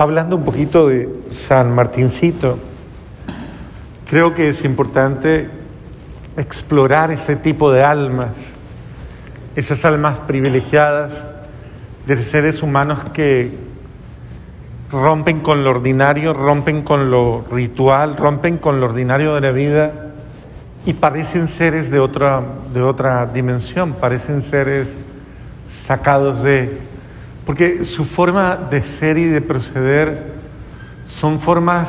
hablando un poquito de San Martincito, creo que es importante explorar ese tipo de almas, esas almas privilegiadas de seres humanos que rompen con lo ordinario, rompen con lo ritual, rompen con lo ordinario de la vida y parecen seres de otra, de otra dimensión, parecen seres sacados de... Porque su forma de ser y de proceder son formas,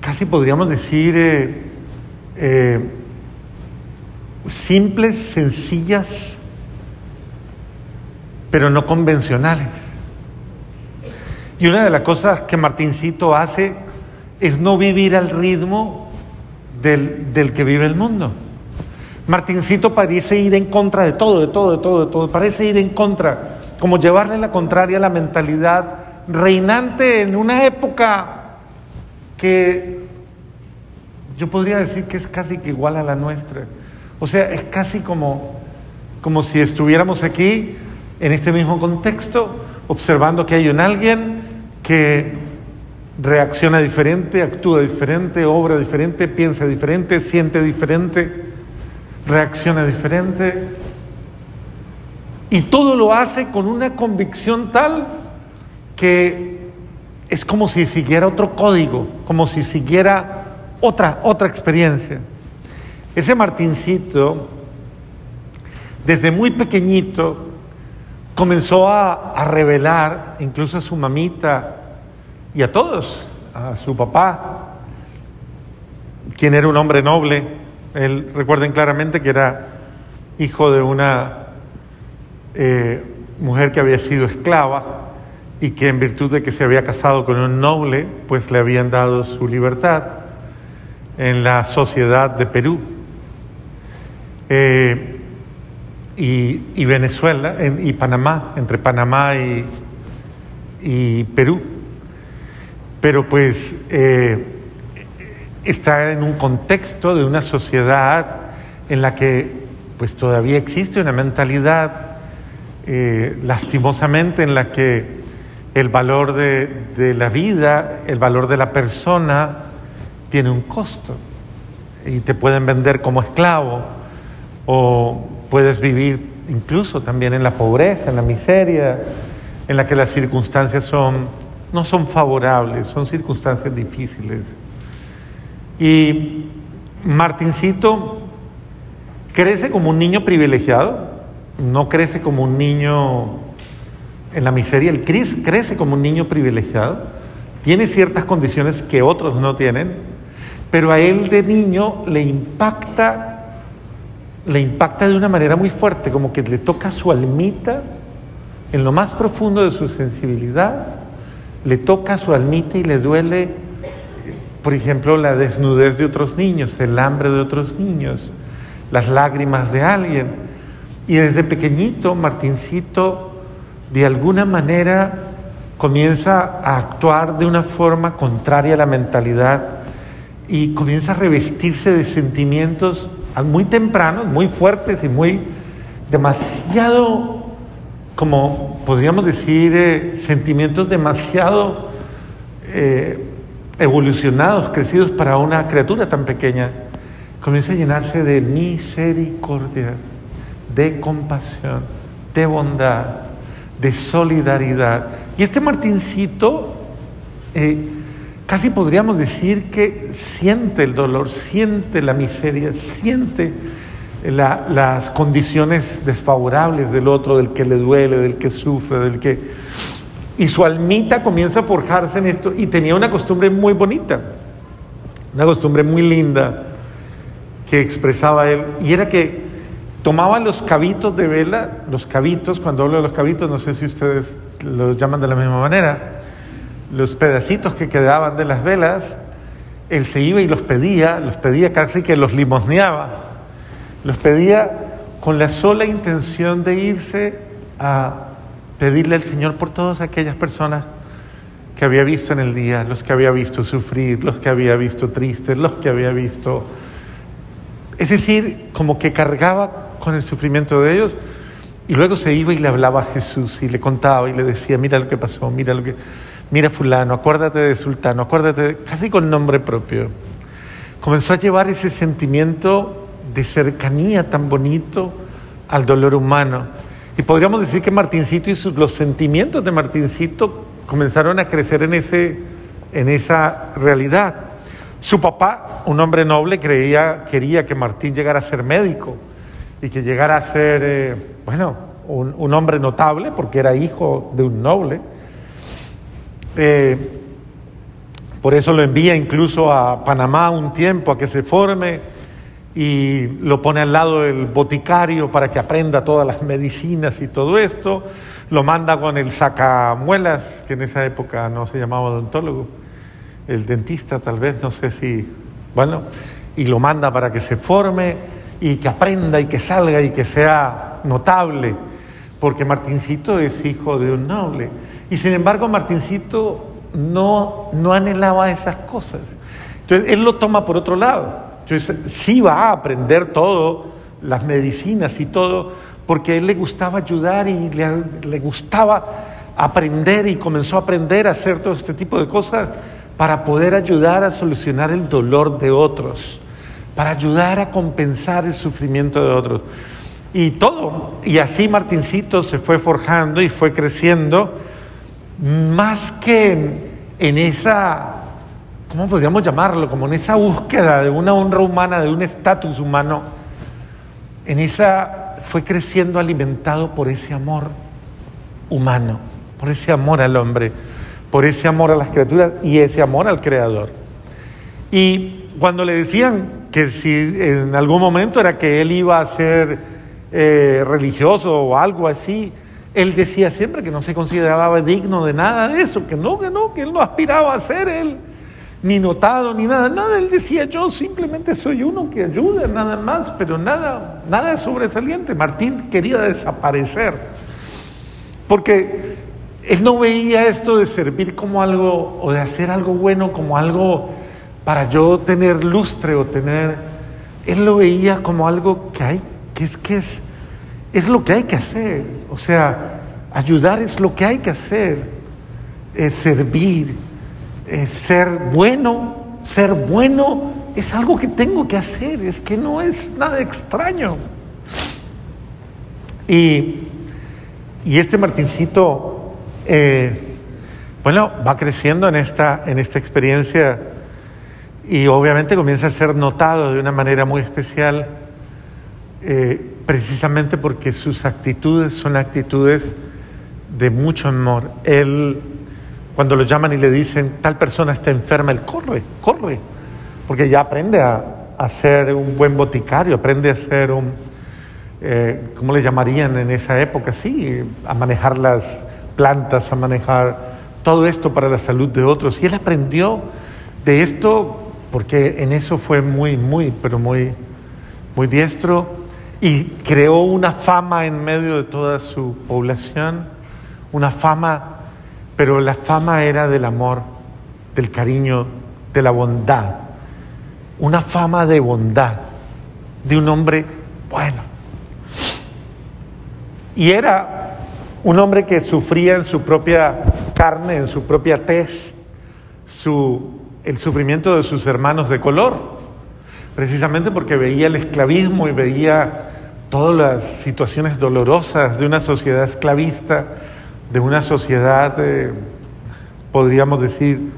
casi podríamos decir, eh, eh, simples, sencillas, pero no convencionales. Y una de las cosas que Martincito hace es no vivir al ritmo del, del, que vive el mundo. Martincito parece ir en contra de todo, de todo, de todo, de todo. Parece ir en contra, como llevarle la contraria a la mentalidad reinante en una época que yo podría decir que es casi que igual a la nuestra. O sea, es casi como, como si estuviéramos aquí en este mismo contexto, observando que hay un alguien que reacciona diferente, actúa diferente, obra diferente, piensa diferente, siente diferente, reacciona diferente. Y todo lo hace con una convicción tal que es como si siguiera otro código, como si siguiera otra, otra experiencia. Ese Martincito, desde muy pequeñito, comenzó a, a, revelar, incluso a su mamita y a todos, a su papá, quien era un hombre noble. Él, recuerden claramente que era hijo de una eh, mujer que había sido esclava y que en virtud de que se había casado con un noble, pues le habían dado su libertad en la sociedad de Perú. Eh, y, y, Venezuela en, y Panamá, entre Panamá y, y Perú. Pero pues eh, está en un contexto de una sociedad en la que pues todavía existe una mentalidad eh, lastimosamente en la que el valor de, la vida, el valor de la persona tiene un costo y te pueden vender como esclavo o puedes vivir incluso también en la pobreza, en la miseria, en la que las circunstancias son, no son favorables, son circunstancias difíciles. Y Martincito crece como un niño privilegiado, no crece como un niño en la miseria, él crece como un niño privilegiado, tiene ciertas condiciones que otros no tienen, pero a él de niño le impacta le impacta de una manera muy fuerte, como que le toca su almita en lo más profundo de su sensibilidad, le toca su almita y le duele, por ejemplo, la desnudez de otros niños, el hambre de otros niños, las lágrimas de alguien. Y desde pequeñito, Martincito, de alguna manera, comienza a actuar de una forma contraria a la mentalidad y comienza a revestirse de sentimientos muy tempranos, muy fuertes y muy demasiado, como podríamos decir, eh, sentimientos demasiado eh, evolucionados, crecidos para una criatura tan pequeña, comienza a llenarse de misericordia, de compasión, de bondad, de solidaridad. Y este Martincito, eh, casi podríamos decir que siente el dolor, siente la miseria, siente la, las condiciones desfavorables del otro, del que le duele, del que sufre, del que... Y su almita comienza a forjarse en esto y tenía una costumbre muy bonita, una costumbre muy linda que expresaba él, y era que tomaba los cabitos de vela, los cabitos, cuando hablo de los cabitos, no sé si ustedes los llaman de la misma manera, los pedacitos que quedaban de las velas, él se iba y los pedía, los pedía casi que los limosneaba, los pedía con la sola intención de irse a pedirle al Señor por todas aquellas personas que había visto en el día, los que había visto sufrir, los que había visto tristes, los que había visto... Es decir, como que cargaba con el sufrimiento de ellos y luego se iba y le hablaba a Jesús y le contaba y le decía, mira lo que pasó, mira lo que... mira fulano, acuérdate de sultano, acuérdate, casi con nombre propio. Comenzó a llevar ese sentimiento de cercanía tan bonito al dolor humano. Y podríamos decir que Martincito y los sentimientos de Martincito comenzaron a crecer en, ese, en esa realidad. Su papá, un hombre noble, creía, quería que Martín llegara a ser médico y que llegara a ser, eh, bueno, un, hombre notable, porque era hijo de un noble. Eh, por eso lo envía incluso a Panamá un tiempo a que se forme y lo pone al lado del boticario para que aprenda todas las medicinas y todo esto. Lo manda con el sacamuelas, que en esa época no se llamaba odontólogo, el dentista tal vez, no sé si, bueno, y lo manda para que se forme y que aprenda y que salga y que sea notable, porque Martincito es hijo de un noble. Y sin embargo Martincito no, no anhelaba esas cosas. Entonces él lo toma por otro lado. Entonces sí va a aprender todo, las medicinas y todo, porque él le gustaba ayudar y le, le gustaba aprender y comenzó a aprender a hacer todo este tipo de cosas para poder ayudar a solucionar el dolor de otros para ayudar a compensar el sufrimiento de otros. Y todo, y así Martincito se fue forjando y fue creciendo, más que en, esa, ¿cómo podríamos llamarlo? Como en esa búsqueda de una honra humana, de un estatus humano, en esa fue creciendo alimentado por ese amor humano, por ese amor al hombre, por ese amor a las criaturas y ese amor al Creador. Y cuando le decían que si en algún momento era que él iba a ser eh, religioso o algo así, él decía siempre que no se consideraba digno de nada de eso, que no, que no, que él no aspiraba a ser él, ni notado, ni nada, nada, él decía yo simplemente soy uno que ayuda, nada más, pero nada, nada sobresaliente. Martín quería desaparecer, porque él no veía esto de servir como algo, o de hacer algo bueno como algo para yo tener lustre o tener, él lo veía como algo que hay, que es que es, es lo que hay que hacer. O sea, ayudar es lo que hay que hacer, servir, ser bueno, ser bueno es algo que tengo que hacer, es que no es nada extraño. Y, y este Martincito, eh, bueno, va creciendo en esta, en esta experiencia y obviamente comienza a ser notado de una manera muy especial, eh, precisamente porque sus actitudes son actitudes de mucho amor. Él, cuando lo llaman y le dicen, tal persona está enferma, él corre, corre, porque ya aprende a, ser un buen boticario, aprende a ser un, eh, ¿cómo le llamarían en esa época? Sí, a manejar las plantas, a manejar todo esto para la salud de otros. Y él aprendió de esto porque en eso fue muy, muy, pero muy, muy diestro y creó una fama en medio de toda su población, una fama, pero la fama era del amor, del cariño, de la bondad, una fama de bondad, de un hombre bueno. Y era un hombre que sufría en su propia carne, en su propia tez, su el sufrimiento de sus hermanos de color, precisamente porque veía el esclavismo y veía todas las situaciones dolorosas de una sociedad esclavista, de una sociedad, eh, podríamos decir,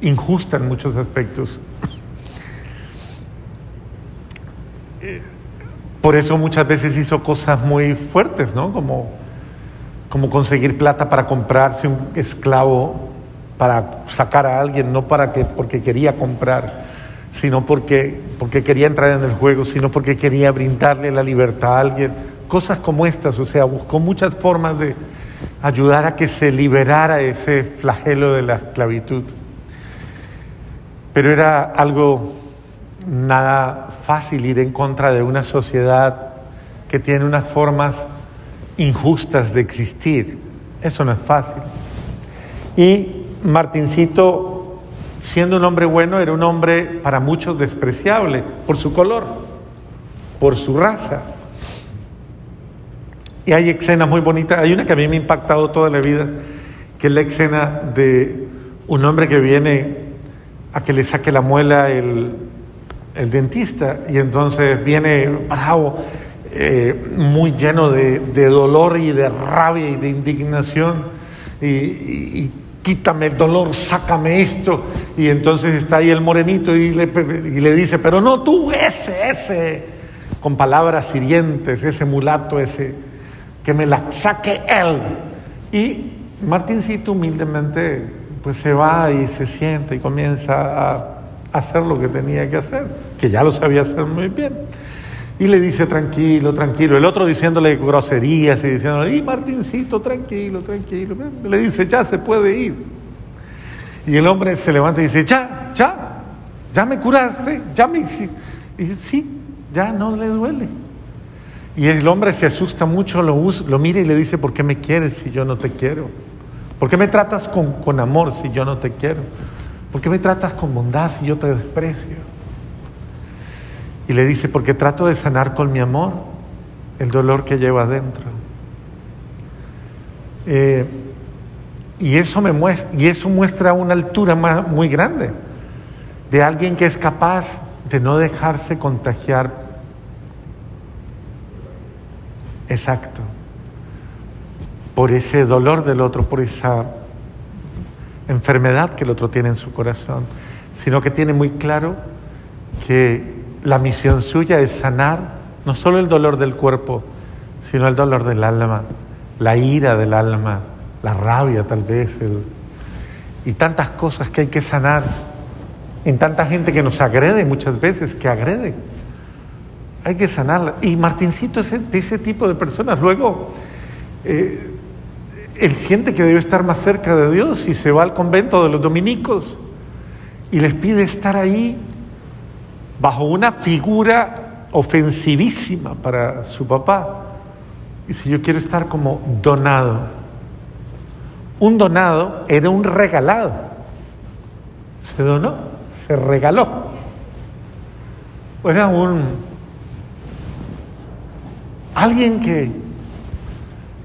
injusta en muchos aspectos. Eh, por eso muchas veces hizo cosas muy fuertes, ¿no? Como, como conseguir plata para comprarse un esclavo para sacar a alguien, no para que, porque quería comprar, sino porque, porque quería entrar en el juego, sino porque quería brindarle la libertad a alguien. Cosas como estas, o sea, buscó muchas formas de ayudar a que se liberara ese flagelo de la esclavitud. Pero era algo nada fácil ir en contra de una sociedad que tiene unas formas injustas de existir. Eso no es fácil. Y Martincito, siendo un hombre bueno, era un hombre para muchos despreciable por su color, por su raza. Y hay escenas muy bonitas, hay una que a mí me ha impactado toda la vida, que es la escena de un hombre que viene a que le saque la muela el, dentista y entonces viene bravo, eh, muy lleno de, dolor y de rabia y de indignación y, quítame el dolor, sácame esto y entonces está ahí el morenito y le, y le dice, pero no tú, ese, ese, con palabras hirientes, ese mulato, ese, que me la saque él. Y Martincito humildemente pues se va y se siente y comienza a hacer lo que tenía que hacer, que ya lo sabía hacer muy bien. Y le dice tranquilo, tranquilo. El otro diciéndole groserías y diciéndole, y Martincito, tranquilo, tranquilo. Le dice, ya se puede ir. Y el hombre se levanta y dice, ya, ya, ya me curaste, ya me hiciste. Y dice, sí, ya no le duele. Y el hombre se asusta mucho, lo, lo mira y le dice, ¿por qué me quieres si yo no te quiero? ¿Por qué me tratas con, con amor si yo no te quiero? ¿Por qué me tratas con bondad si yo te desprecio? Y le dice, porque trato de sanar con mi amor el dolor que lleva adentro. Eh, y, eso me muestra, y eso muestra una altura muy grande de alguien que es capaz de no dejarse contagiar exacto, por ese dolor del otro, por esa enfermedad que el otro tiene en su corazón, sino que tiene muy claro que la misión suya es sanar no solo el dolor del cuerpo, sino el dolor del alma, la ira del alma, la rabia tal vez, y tantas cosas que hay que sanar en tanta gente que nos agrede muchas veces, que agrede hay que sanarla. Y Martincito es de ese tipo de personas. Luego, eh, él siente que debe estar más cerca de Dios y se va al convento de los dominicos y les pide estar ahí bajo una figura ofensivísima para su papá. Dice, yo quiero estar como donado. Un donado era un regalado. Se donó, se regaló. Era un Alguien que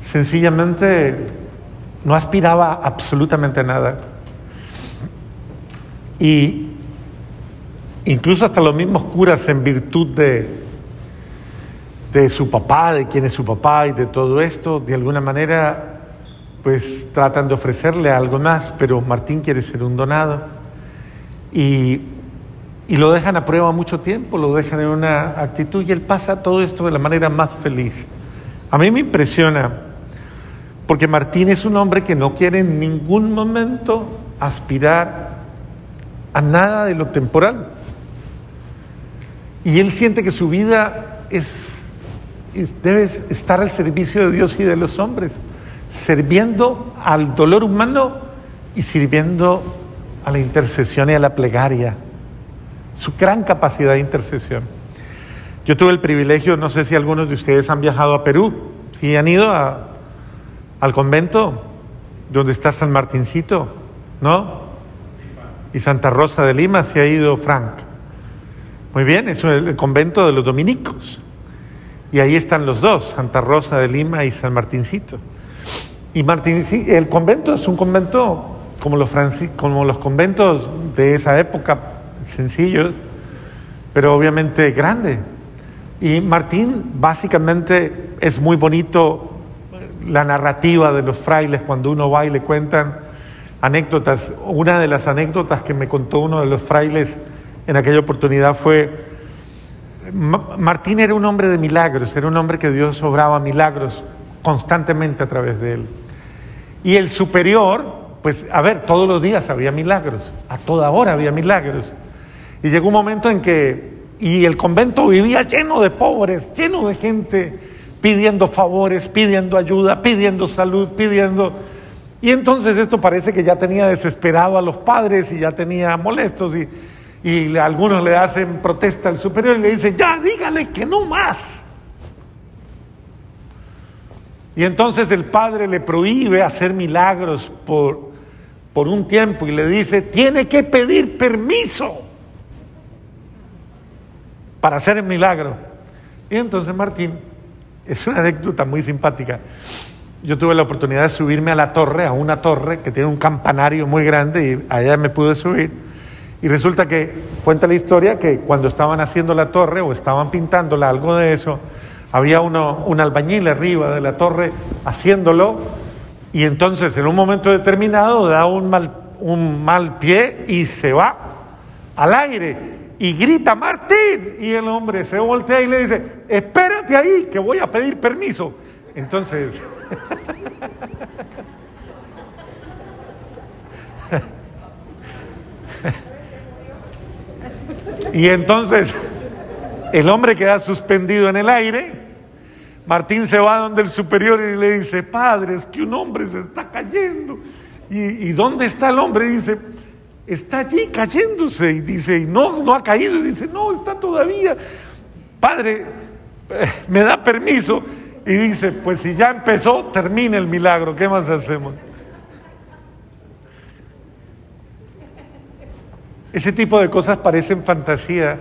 sencillamente no aspiraba absolutamente a nada. Y incluso hasta los mismos curas en virtud de, de su papá, de quién es su papá y de todo esto, de alguna manera pues tratan de ofrecerle algo más, pero Martín quiere ser un donado. Y y lo dejan a prueba mucho tiempo, lo dejan en una actitud y él pasa todo esto de la manera más feliz. A mí me impresiona, porque Martín es un hombre que no quiere en ningún momento aspirar a nada de lo temporal. Y él siente que su vida es, debe estar al servicio de Dios y de los hombres, sirviendo al dolor humano y sirviendo a la intercesión y a la plegaria su gran capacidad de intercesión. Yo tuve el privilegio, no sé si algunos de ustedes han viajado a Perú, si han ido al convento donde está San Martincito, ¿no? Y Santa Rosa de Lima, si ha ido Frank. Muy bien, es el convento de los dominicos. Y ahí están los dos, Santa Rosa de Lima y San Martincito. Y Martincito, el convento es un convento como los, como los conventos de esa época, sencillos, pero obviamente grande. Y Martín básicamente es muy bonito la narrativa de los frailes cuando uno va y le cuentan anécdotas. Una de las anécdotas que me contó uno de los frailes en aquella oportunidad fue, Martín era un hombre de milagros, era un hombre que Dios obraba milagros constantemente a través de él. Y el superior, pues a ver, todos los días había milagros, a toda hora había milagros. Y llegó un momento en que, y el convento vivía lleno de pobres, lleno de gente pidiendo favores, pidiendo ayuda, pidiendo salud, pidiendo... Y entonces esto parece que ya tenía desesperado a los padres y ya tenía molestos y, y algunos le hacen protesta al superior y le dicen, ya dígale que no más. Y entonces el padre le prohíbe hacer milagros por, por un tiempo y le dice, tiene que pedir permiso para hacer el milagro. Y entonces Martín, es una anécdota muy simpática, yo tuve la oportunidad de subirme a la torre, a una torre que tiene un campanario muy grande y allá me pude subir. Y resulta que cuenta la historia que cuando estaban haciendo la torre o estaban pintándola, algo de eso, había uno, un albañil arriba de la torre haciéndolo y entonces en un momento determinado da un mal, un mal pie y se va al aire y grita Martín y el hombre se voltea y le dice, espérate ahí que voy a pedir permiso. Entonces... y entonces el hombre queda suspendido en el aire. Martín se va donde el superior y le dice, padre, es que un hombre se está cayendo. ¿Y, dónde está el hombre? Dice, está allí cayéndose. Y dice, y no, no ha caído. Y dice, no, está todavía. Padre, eh, me da permiso y dice, pues si ya empezó, termina el milagro, ¿qué más hacemos? Ese tipo de cosas parecen fantasía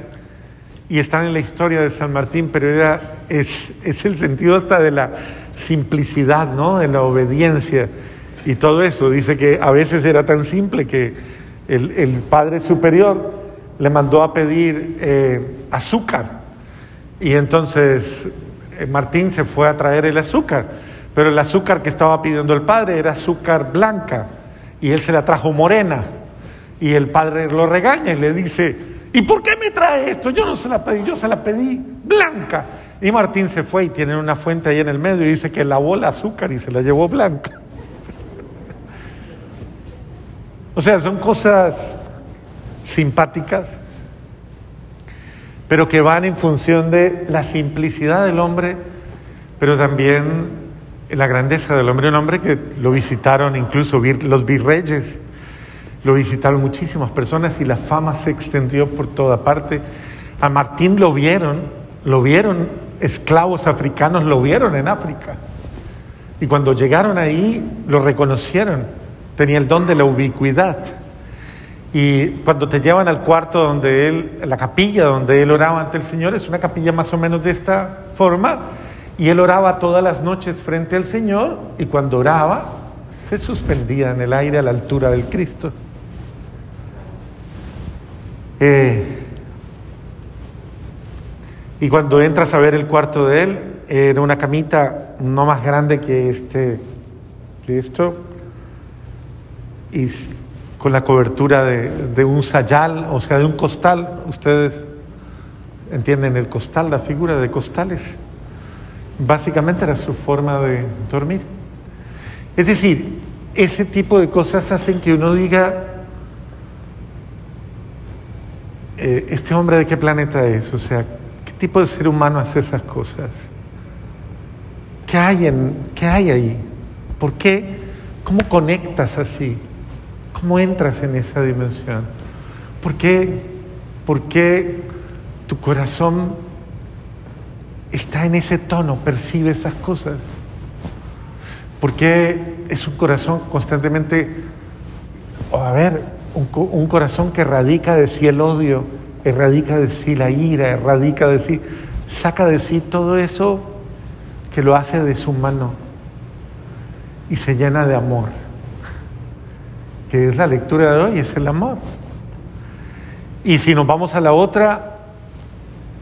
y están en la historia de San Martín, pero era, es, es el sentido hasta de la simplicidad, ¿no? de la obediencia y todo eso. Dice que a veces era tan simple que el, el Padre Superior le mandó a pedir eh, azúcar y entonces eh, Martín se fue a traer el azúcar, pero el azúcar que estaba pidiendo el padre era azúcar blanca y él se la trajo morena. Y el padre lo regaña y le dice, ¿y por qué me trae esto? Yo no se la pedí, yo se la pedí blanca. Y Martín se fue y tiene una fuente ahí en el medio y dice que lavó el azúcar y se la llevó blanca. O sea, son cosas simpáticas, pero que van en función de la simplicidad del hombre, pero también la grandeza del hombre. Un hombre que lo visitaron incluso los virreyes, lo visitaron muchísimas personas y la fama se extendió por toda parte. A Martín lo vieron, lo vieron, esclavos africanos lo vieron en África. Y cuando llegaron ahí, lo reconocieron. Tenía el don de la ubicuidad. Y cuando te llevan al cuarto donde él, la capilla donde él oraba ante el Señor, es una capilla más o menos de esta forma, y él oraba todas las noches frente al Señor, y cuando oraba, se suspendía en el aire a la altura del Cristo. Eh, y cuando entras a ver el cuarto de él, era una camita no más grande que este, que esto, y con la cobertura de, un sayal, o sea, de un costal. Ustedes entienden el costal, la figura de costales. Básicamente era su forma de dormir. Es decir, ese tipo de cosas hacen que uno diga, eh, ¿este hombre de qué planeta es? O sea, ¿qué tipo de ser humano hace esas cosas? ¿Qué hay, en, qué hay ahí? ¿Por qué? ¿Cómo conectas así? ¿Cómo entras en esa dimensión? ¿Por qué, ¿Por qué tu corazón está en ese tono, percibe esas cosas? ¿Por qué es un corazón constantemente, a ver, un, corazón que radica de sí el odio, erradica de sí la ira, erradica de sí, saca de sí todo eso que lo hace de su mano y se llena de amor? que es la lectura de hoy, es el amor. Y si nos vamos a la otra,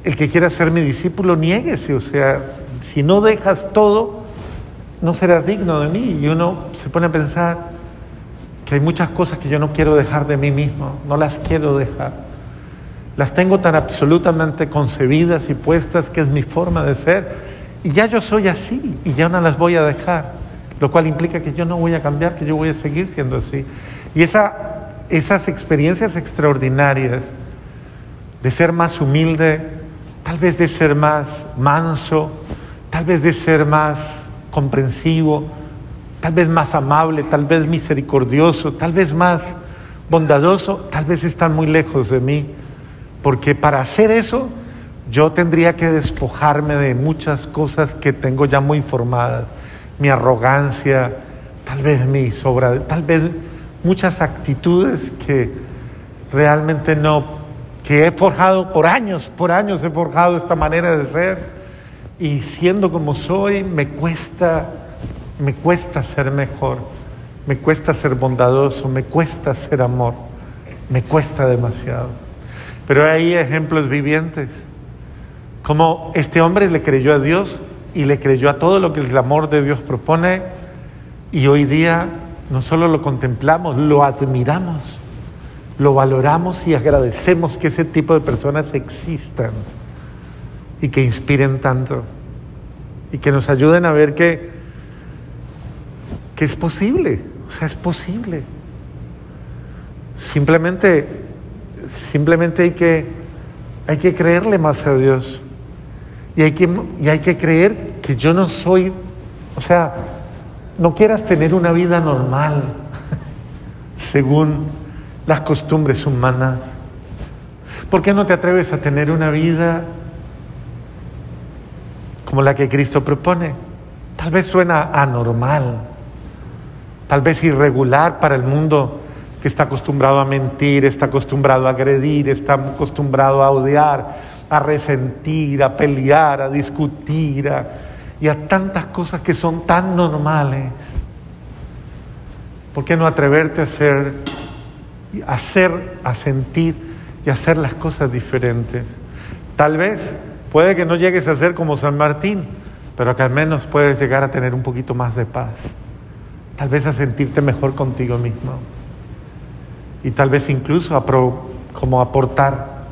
el que quiera ser mi discípulo, niéguese, o sea, si no dejas todo, no serás digno de mí. Y uno se pone a pensar que hay muchas cosas que yo no quiero dejar de mí mismo, no las quiero dejar. Las tengo tan absolutamente concebidas y puestas que es mi forma de ser. Y ya yo soy así y ya no las voy a dejar, lo cual implica que yo no voy a cambiar, que yo voy a seguir siendo así. Y esa, esas experiencias extraordinarias de ser más humilde, tal vez de ser más manso, tal vez de ser más comprensivo, tal vez más amable, tal vez misericordioso, tal vez más bondadoso, tal vez están muy lejos de mí, porque para hacer eso yo tendría que despojarme de muchas cosas que tengo ya muy formadas, mi arrogancia, tal vez mi sobra, tal vez muchas actitudes que realmente no, que he forjado por años, por años he forjado esta manera de ser. Y siendo como soy me cuesta me cuesta ser mejor, me cuesta ser bondadoso, me cuesta ser amor, me cuesta demasiado. Pero hay ejemplos vivientes, como este hombre le creyó a Dios y le creyó a todo lo que el amor de Dios propone y hoy día no solo lo contemplamos, lo admiramos, lo valoramos y agradecemos que ese tipo de personas existan y que inspiren tanto y que nos ayuden a ver que, que es posible, o sea, es posible. Simplemente, simplemente hay que, hay que creerle más a Dios y hay, que, y hay que creer que yo no soy, o sea, no quieras tener una vida normal según las costumbres humanas. ¿Por qué no te atreves a tener una vida como la que Cristo propone. Tal vez suena anormal, tal vez irregular para el mundo que está acostumbrado a mentir, está acostumbrado a agredir, está acostumbrado a odiar, a resentir, a pelear, a discutir y a tantas cosas que son tan normales. ¿Por qué no atreverte a a hacer, a sentir y a hacer las cosas diferentes? Tal vez Puede que no llegues a ser como San Martín, pero que al menos puedes llegar a tener un poquito más de paz. Tal vez a sentirte mejor contigo mismo. Y tal vez incluso a como aportar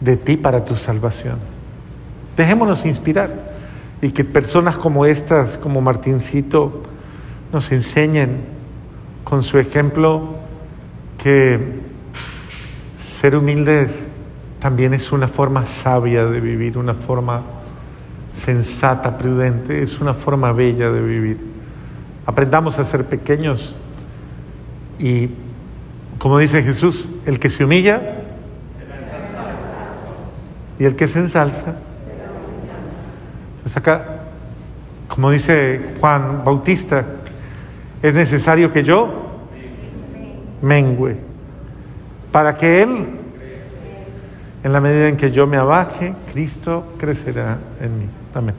de ti para tu salvación. Dejémonos inspirar y que personas como estas, como Martincito, nos enseñen con su ejemplo que ser humildes también es una forma sabia de vivir, una forma sensata, prudente, es una forma bella de vivir. Aprendamos a ser pequeños y, como dice Jesús, el que se humilla y el que se ensalza. Entonces acá, como dice Juan Bautista, es necesario que yo mengüe para que Él en la medida en que yo me abaje, Cristo crecerá en mí. Amén.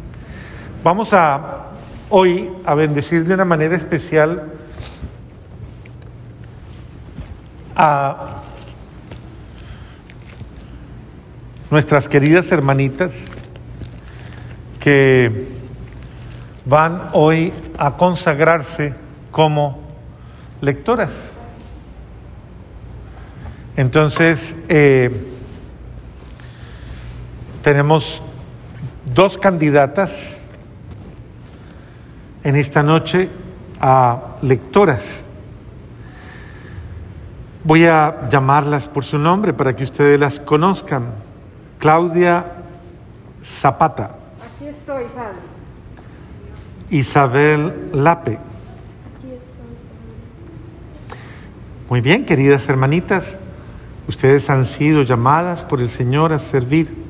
Vamos a hoy a bendecir de una manera especial a nuestras queridas hermanitas que van hoy a consagrarse como lectoras. Entonces, eh, tenemos dos candidatas en esta noche a lectoras. Voy a llamarlas por su nombre para que ustedes las conozcan. Claudia Zapata. Aquí estoy, padre. Isabel Lape. Aquí estoy, Muy bien, queridas hermanitas, ustedes han sido llamadas por el Señor a servir